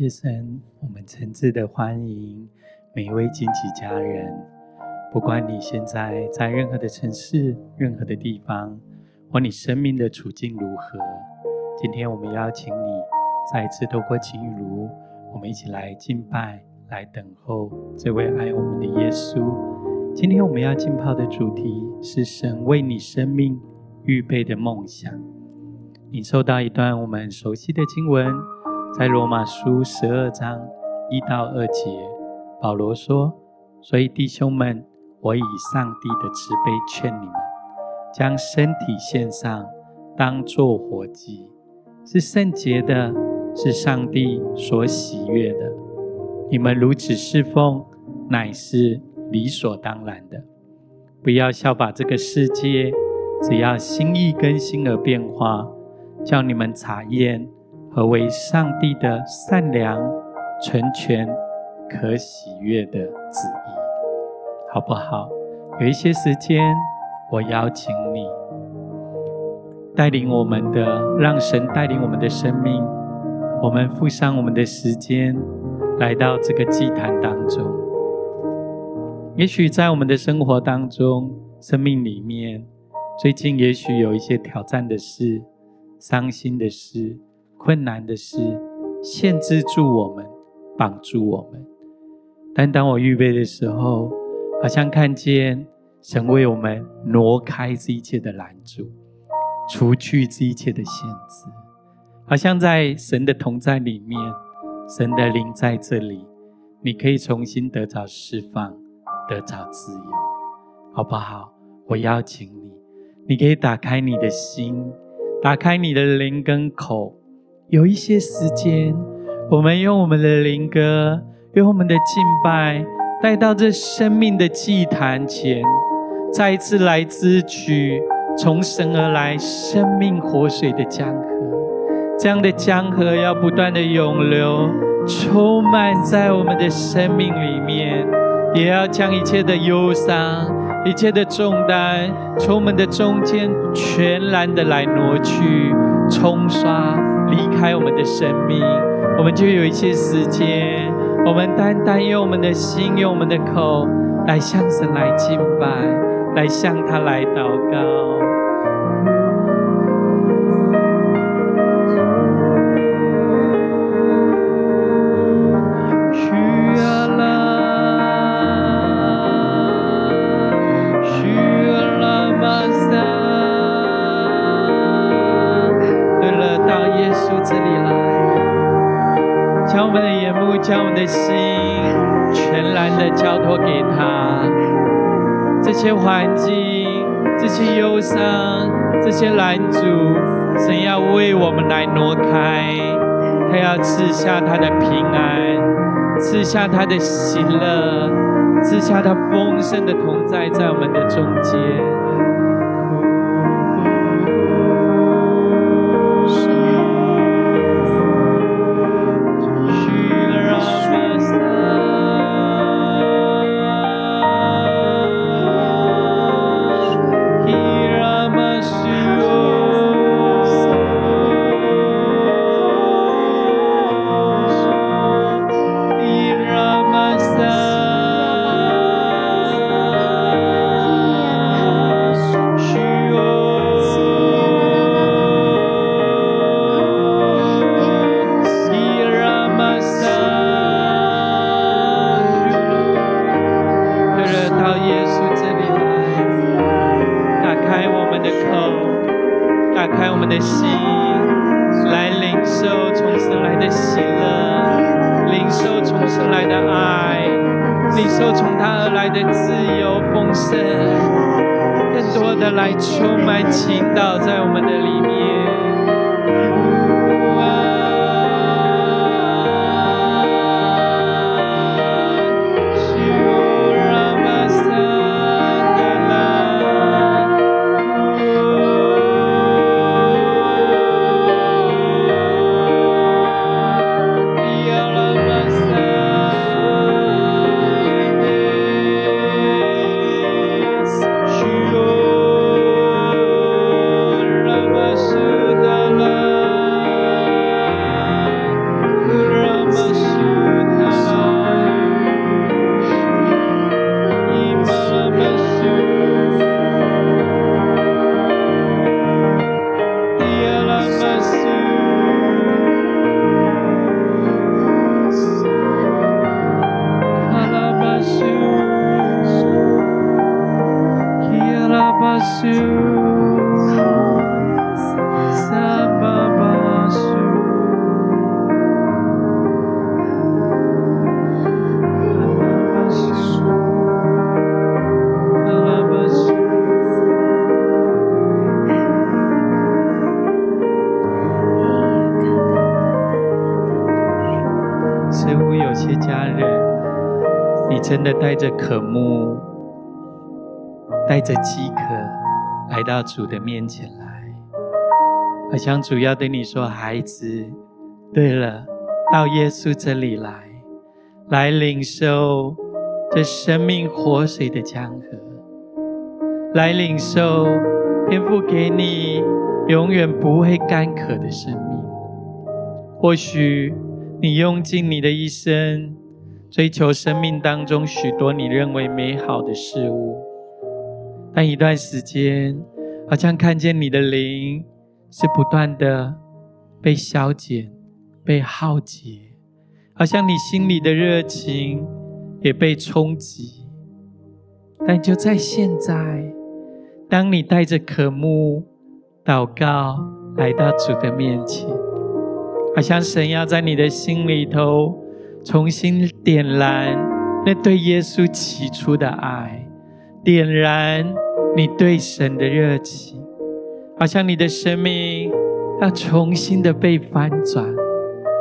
谢神，我们诚挚的欢迎每一位荆棘家人。不管你现在在任何的城市、任何的地方，或你生命的处境如何，今天我们邀请你再一次透过晴雨炉，我们一起来敬拜，来等候这位爱我们的耶稣。今天我们要浸泡的主题是神为你生命预备的梦想。你收到一段我们熟悉的经文。在罗马书十二章一到二节，保罗说：“所以弟兄们，我以上帝的慈悲劝你们，将身体献上，当作活祭，是圣洁的，是上帝所喜悦的。你们如此侍奉，乃是理所当然的。不要效法这个世界，只要心意更新而变化，叫你们查验。”何为上帝的善良、纯全、可喜悦的旨意，好不好？有一些时间，我邀请你带领我们的，让神带领我们的生命。我们付上我们的时间，来到这个祭坛当中。也许在我们的生活当中、生命里面，最近也许有一些挑战的事、伤心的事。困难的事限制住我们，绑住我们。但当我预备的时候，好像看见神为我们挪开这一切的拦阻，除去这一切的限制。好像在神的同在里面，神的灵在这里，你可以重新得着释放，得着自由，好不好？我邀请你，你可以打开你的心，打开你的灵跟口。有一些时间，我们用我们的灵歌，用我们的敬拜，带到这生命的祭坛前，再一次来支取从神而来生命活水的江河。这样的江河要不断的涌流，充满在我们的生命里面，也要将一切的忧伤、一切的重担，从我们的中间全然的来挪去、冲刷。离开我们的生命，我们就有一些时间，我们单单用我们的心，用我们的口来向神来敬拜，来向他来祷告。这里来将我们的心全然的交托给他，这些环境、这些忧伤、这些拦阻，神要为我们来挪开，他要赐下他的平安，赐下他的喜乐，赐下他丰盛的同在在我们的中间。着饥渴，来到主的面前来。好像主要对你说：“孩子，对了，到耶稣这里来，来领受这生命活水的江河，来领受天父给你永远不会干渴的生命。”或许你用尽你的一生，追求生命当中许多你认为美好的事物，但一段时间，好像看见你的灵是不断的被消减、被耗竭，好像你心里的热情也被冲击。但就在现在，当你带着渴慕祷告来到主的面前。好像神要在你的心里头重新点燃那对耶稣起初的爱，点燃你对神的热情。好像你的生命要重新的被翻转，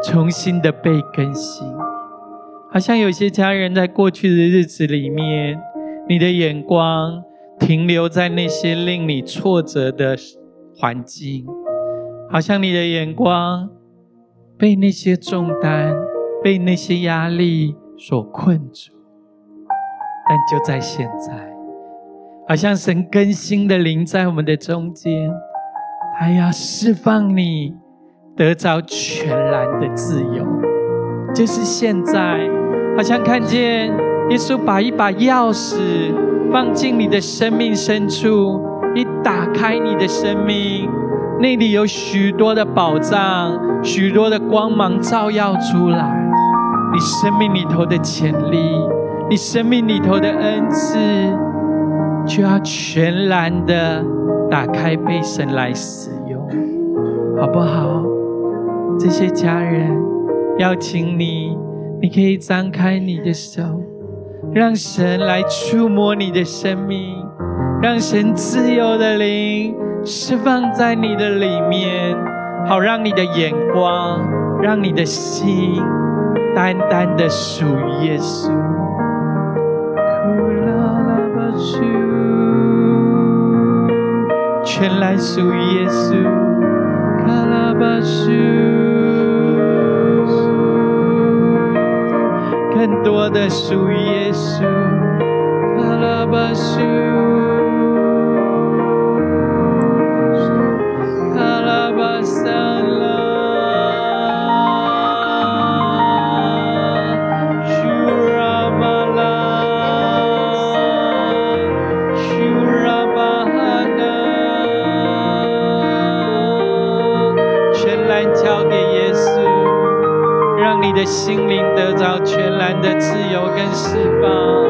重新的被更新。好像有些家人在过去的日子里面，你的眼光停留在那些令你挫折的环境，好像你的眼光。被那些重担、被那些压力所困住，但就在现在，好像神更新的灵在我们的中间，他要释放你，得着全然的自由。就是现在，好像看见耶稣把一把钥匙放进你的生命深处，一打开你的生命。那里有许多的宝藏，许多的光芒照耀出来。你生命里头的潜力，你生命里头的恩赐，就要全然的打开，被神来使用，好不好？这些家人，邀请你，你可以张开你的手，让神来触摸你的生命，让神自由的灵。释放在你的里面，好让你的眼光，让你的心，单单的属于耶稣。全来属耶稣。更多的属耶稣。心灵得到全然的自由跟释放。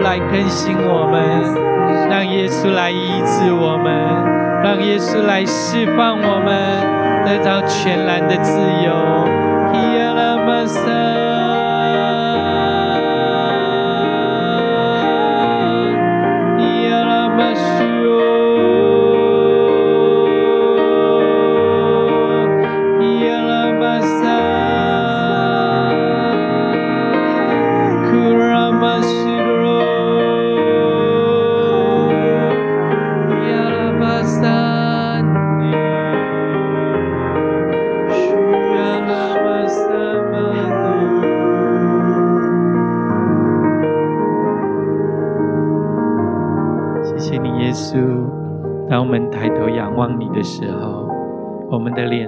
来更新我们，让耶稣来医治我们，让耶稣来释放我们，得到全然的自由。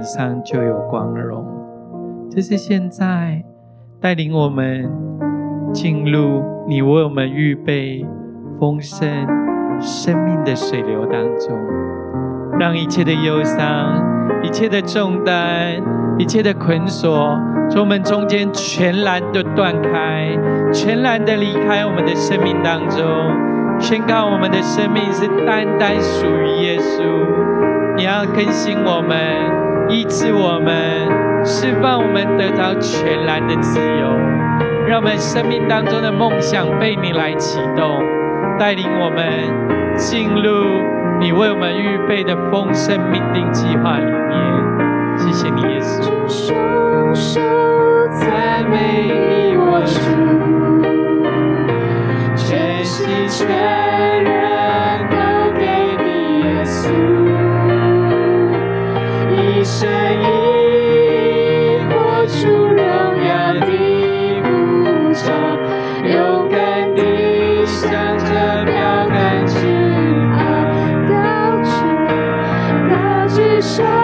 上就有光荣。就是现在带领我们进入你为我们预备丰盛生命的水流当中，让一切的忧伤、一切的重担、一切的捆锁，从我们中间全然的断开，全然的离开我们的生命当中，宣告我们的生命是单单属于耶稣。你要更新我们，医治我们。释放我们得到全然的自由，让我们生命当中的梦想被你来启动，带领我们进入你为我们预备的丰盛命定计划里面。谢谢你，耶稣。赞美你，我主，全心全声音活出荣耀的鼓掌，勇敢地向着标杆去跑，高举高举手。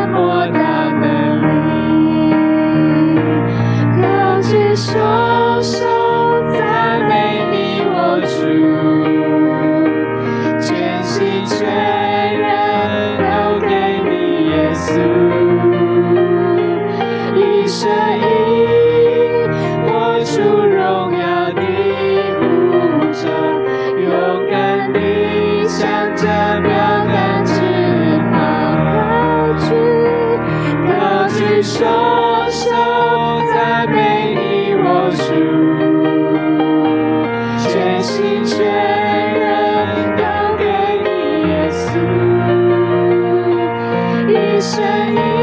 主。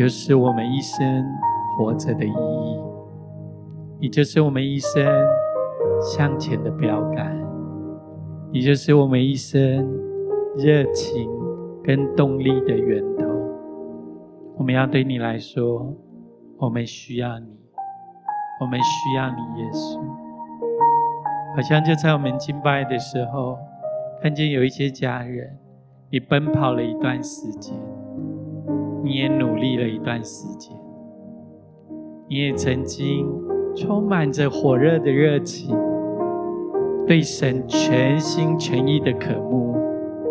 就是我们一生活着的意义，你就是我们一生向前的标杆，你就是我们一生热情跟动力的源头。我们要对你来说，我们需要你，我们需要你，耶稣。好像就在我们敬拜的时候，看见有一些家人，你奔跑了一段时间。你也努力了一段时间，你也曾经充满着火热的热情，对神全心全意的渴慕，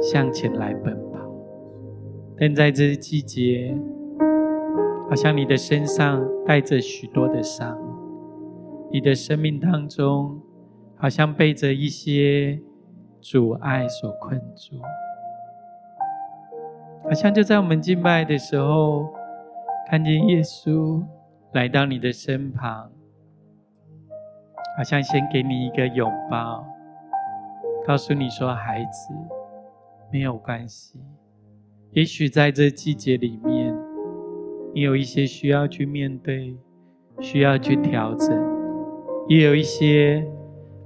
向前来奔跑。但在这季节，好像你的身上带着许多的伤，你的生命当中好像被着一些阻碍所困住。好像就在我们敬拜的时候，看见耶稣来到你的身旁，好像先给你一个拥抱，告诉你说：“孩子，没有关系。也许在这季节里面，你有一些需要去面对，需要去调整，也有一些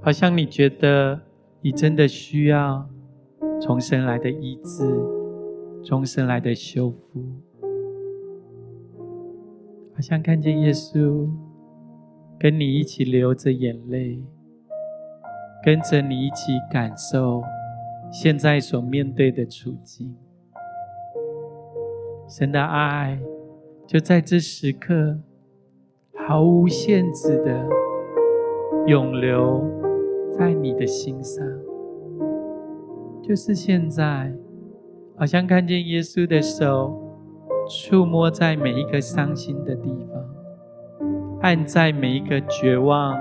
好像你觉得你真的需要从神来的医治。”终生来的修复，好像看见耶稣跟你一起流着眼泪，跟着你一起感受现在所面对的处境。神的爱就在这时刻毫无限制的涌流在你的心上，就是现在。好像看见耶稣的手触摸在每一个伤心的地方，按在每一个绝望、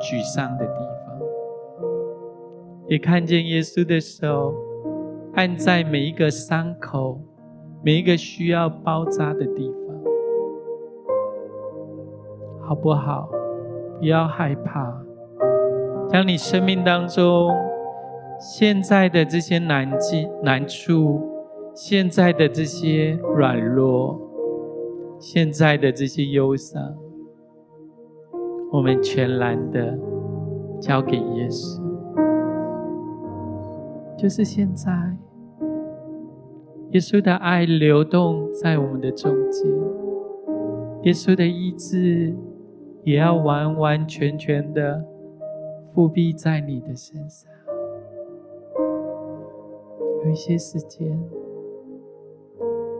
沮丧的地方，也看见耶稣的手按在每一个伤口、每一个需要包扎的地方，好不好？不要害怕，将你生命当中现在的这些难境、难处。现在的这些软弱，现在的这些忧伤，我们全然的交给耶稣。就是现在，耶稣的爱流动在我们的中间，耶稣的意志也要完完全全的覆庇在你的身上。有一些时间。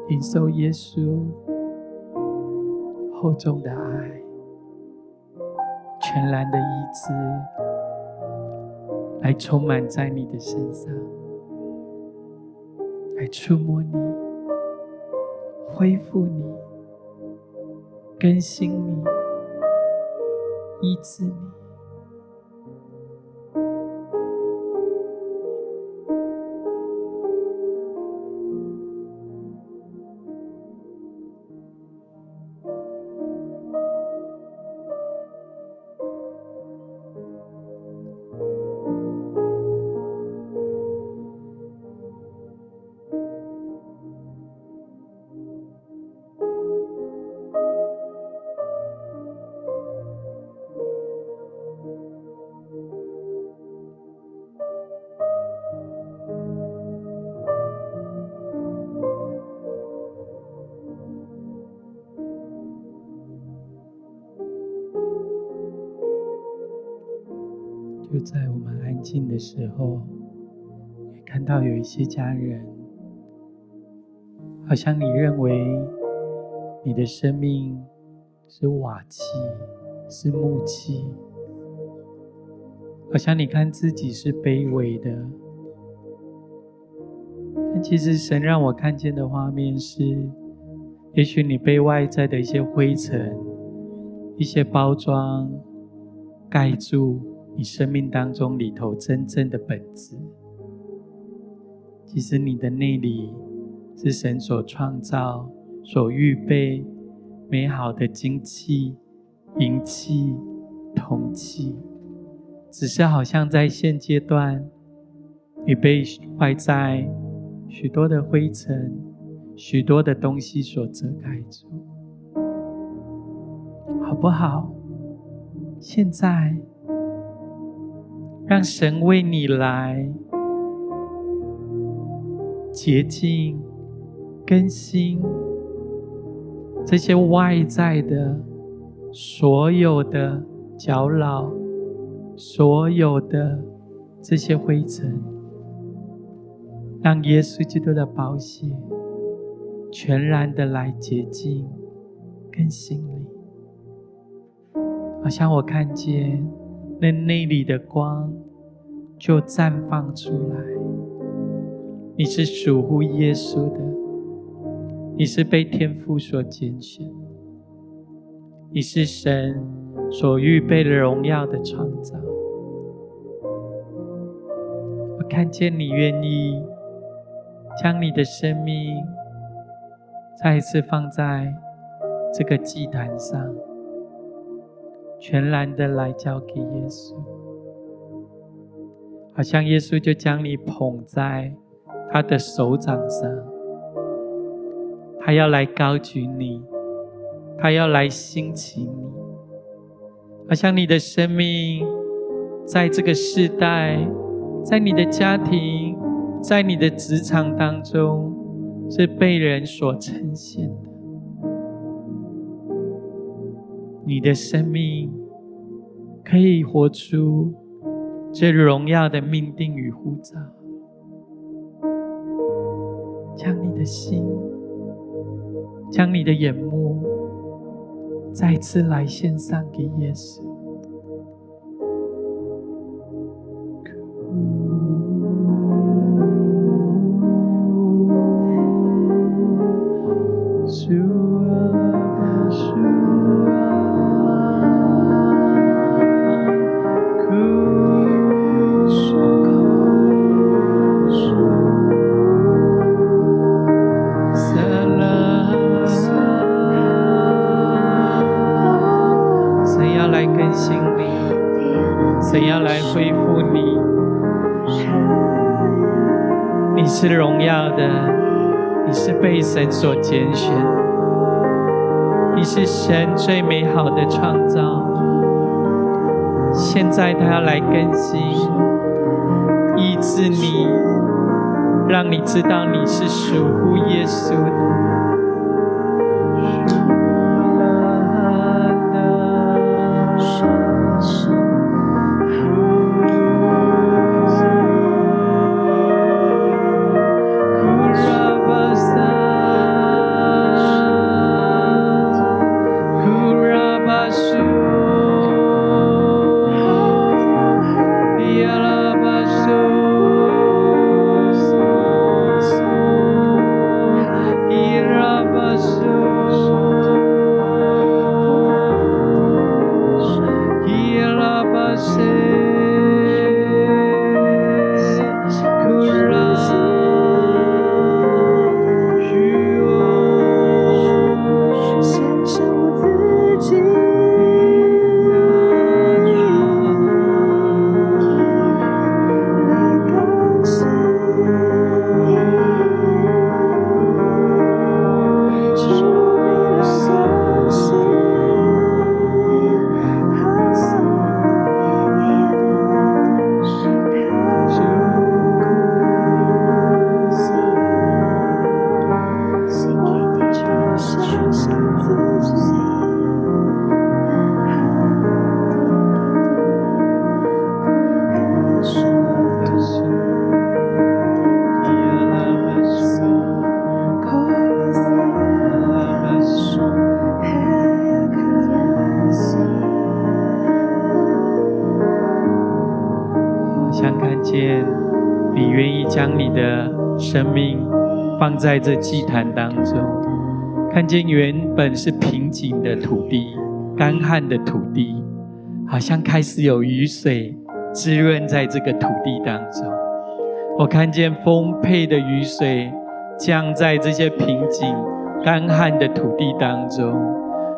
领受耶稣厚重的爱，全然的医治，来充满在你的身上，来触摸你，恢复你，更新你，医治你。在我们安静的时候，也看到有一些家人，好像你认为你的生命是瓦器，是木器，好像你看自己是卑微的。但其实神让我看见的画面是，也许你被外在的一些灰尘、一些包装盖住你生命当中里头真正的本质。其实你的内里是神所创造、所预备美好的金器、银器、铜器，只是好像在现阶段，你被外在许多的灰尘、许多的东西所遮盖住，好不好？现在，让神为你来。洁净、更新这些外在的所有的搅扰，所有的这些灰尘，让耶稣基督的宝血全然的来洁净、更新你。好像我看见那内里的光就绽放出来。你是属乎耶稣的，你是被天父所拣选，你是神所预备的荣耀的创造。我看见你愿意将你的生命再一次放在这个祭坛上，全然的来交给耶稣，好像耶稣就将你捧在。他的手掌上，他要来高举你，他要来兴起你，好像你的生命在这个世代，在你的家庭，在你的职场当中，是被人所呈现你的生命可以活出最荣耀的命定与呼召。将你的心，将你的眼目，再次来献上给耶稣。创造。现在他要来更新、医治你，让你知道你是属乎耶稣的。在这祭坛当中，看见原本是平静的土地、干旱的土地，好像开始有雨水滋润在这个土地当中。我看见丰沛的雨水降在这些平静、干旱的土地当中，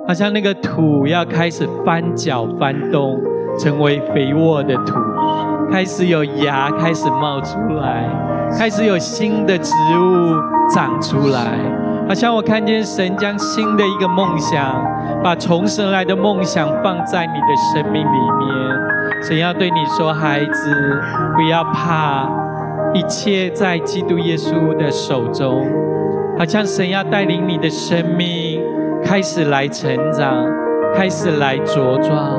好像那个土要开始翻搅、翻动，成为肥沃的土，开始有芽开始冒出来，开始有新的植物长出来。好像我看见神将新的一个梦想，把从神来的梦想放在你的生命里面。神要对你说：“孩子，不要怕，一切在基督耶稣的手中。”好像神要带领你的生命开始来成长，开始来茁壮。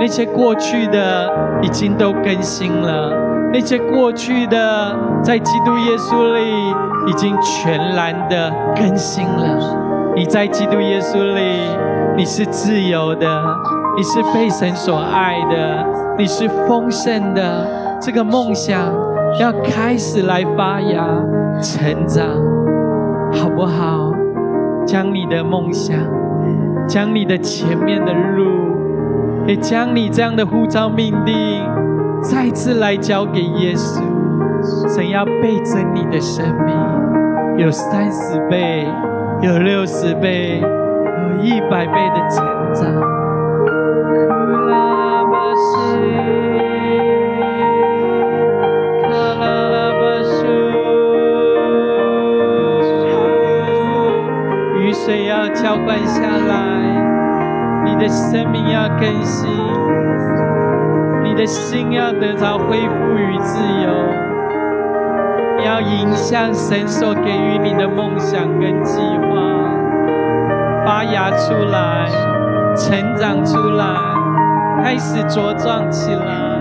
那些过去的已经都更新了，那些过去的在基督耶稣里已经全然的更新了。你在基督耶稣里，你是自由的，你是被神所爱的，你是丰盛的。这个梦想要开始来发芽、成长。好不好？将你的梦想，将你的前面的路，也将你这样的呼召命定，再次来交给耶稣。神要倍增你的生命，有三十倍，有六十倍，有一百倍的成长。水要浇灌下来，你的生命要更新，你的心要得到恢复与自由，你要迎向神所给予你的梦想跟计划，发芽出来，成长出来，开始茁壮起来。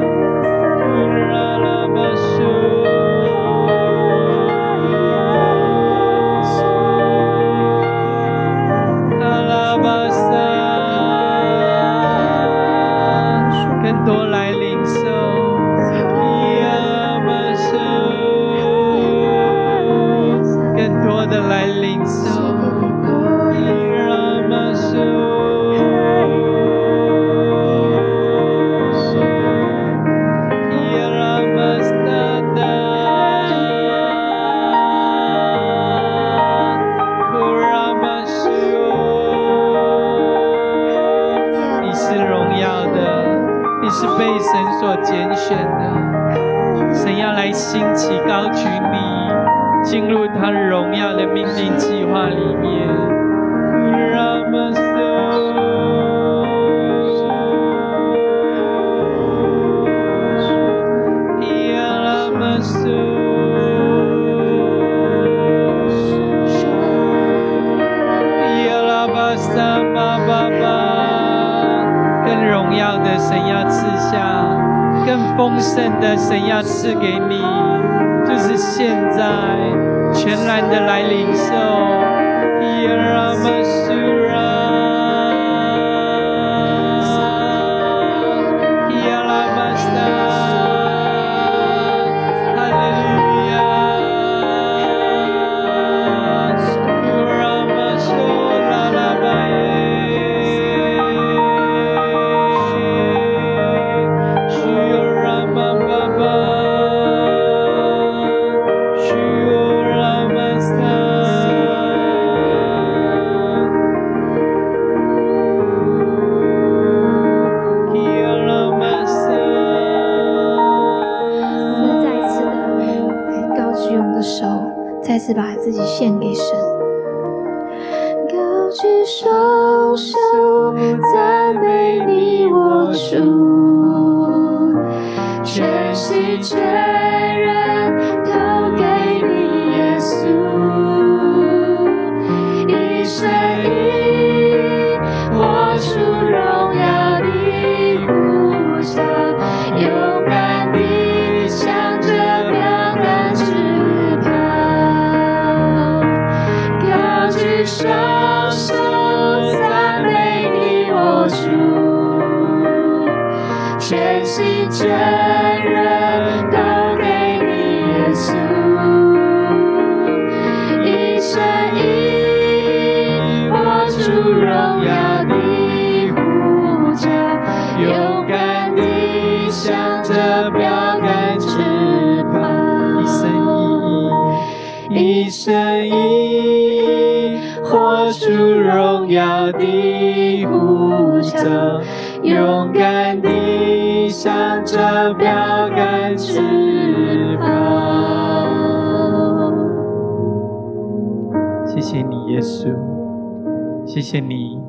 谢谢你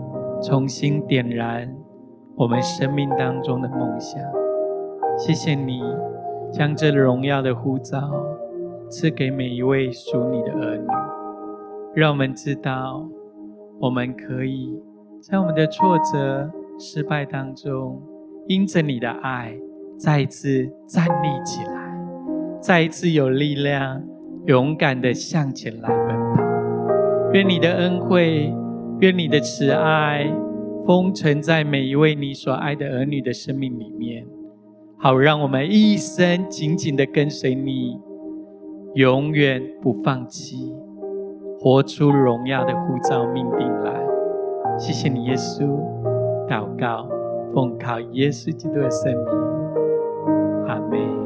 重新点燃我们生命当中的梦想。谢谢你将这荣耀的呼召赐给每一位属你的儿女，让我们知道，我们可以在我们的挫折、失败当中，因着你的爱，再一次站立起来，再一次有力量，勇敢地向前来奔跑。愿你的恩惠，愿你的慈爱，封存在每一位你所爱的儿女的生命里面，好让我们一生紧紧的跟随你，永远不放弃，活出荣耀的呼召命定来。谢谢你，耶稣。祷告，奉靠耶稣基督的圣名，阿门。